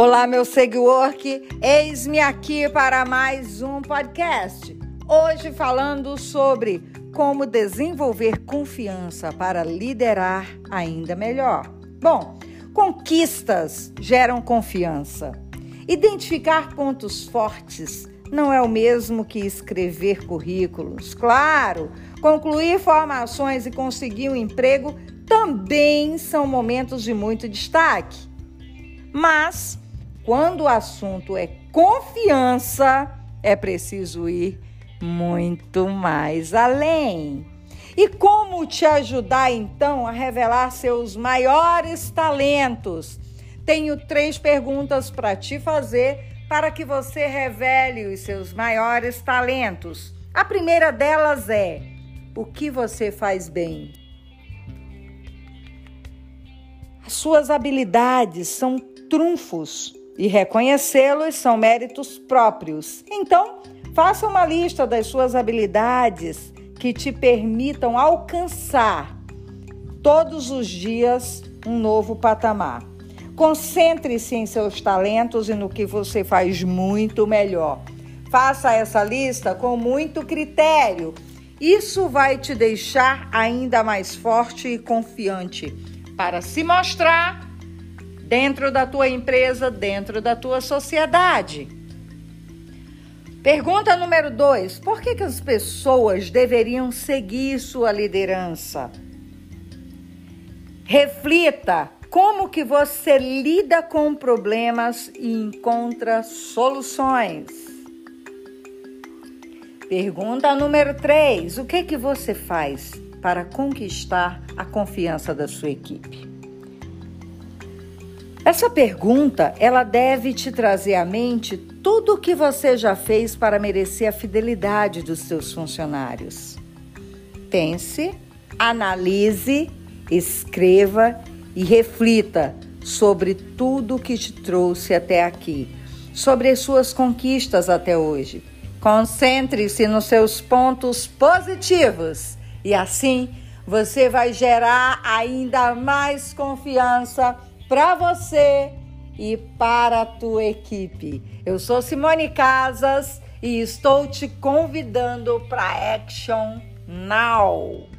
Olá, meu seguidor, eis-me aqui para mais um podcast. Hoje falando sobre como desenvolver confiança para liderar ainda melhor. Bom, conquistas geram confiança. Identificar pontos fortes não é o mesmo que escrever currículos. Claro, concluir formações e conseguir um emprego também são momentos de muito destaque. Mas, quando o assunto é confiança, é preciso ir muito mais além. E como te ajudar então a revelar seus maiores talentos? Tenho três perguntas para te fazer para que você revele os seus maiores talentos. A primeira delas é: o que você faz bem? As suas habilidades são trunfos e reconhecê-los são méritos próprios. Então, faça uma lista das suas habilidades que te permitam alcançar todos os dias um novo patamar. Concentre-se em seus talentos e no que você faz muito melhor. Faça essa lista com muito critério. Isso vai te deixar ainda mais forte e confiante para se mostrar dentro da tua empresa, dentro da tua sociedade. Pergunta número dois: por que, que as pessoas deveriam seguir sua liderança? Reflita como que você lida com problemas e encontra soluções. Pergunta número 3: o que que você faz para conquistar a confiança da sua equipe? Essa pergunta, ela deve te trazer à mente tudo o que você já fez para merecer a fidelidade dos seus funcionários. Pense, analise, escreva e reflita sobre tudo que te trouxe até aqui, sobre as suas conquistas até hoje. Concentre-se nos seus pontos positivos e assim você vai gerar ainda mais confiança para você e para a tua equipe. Eu sou Simone Casas e estou te convidando para Action Now.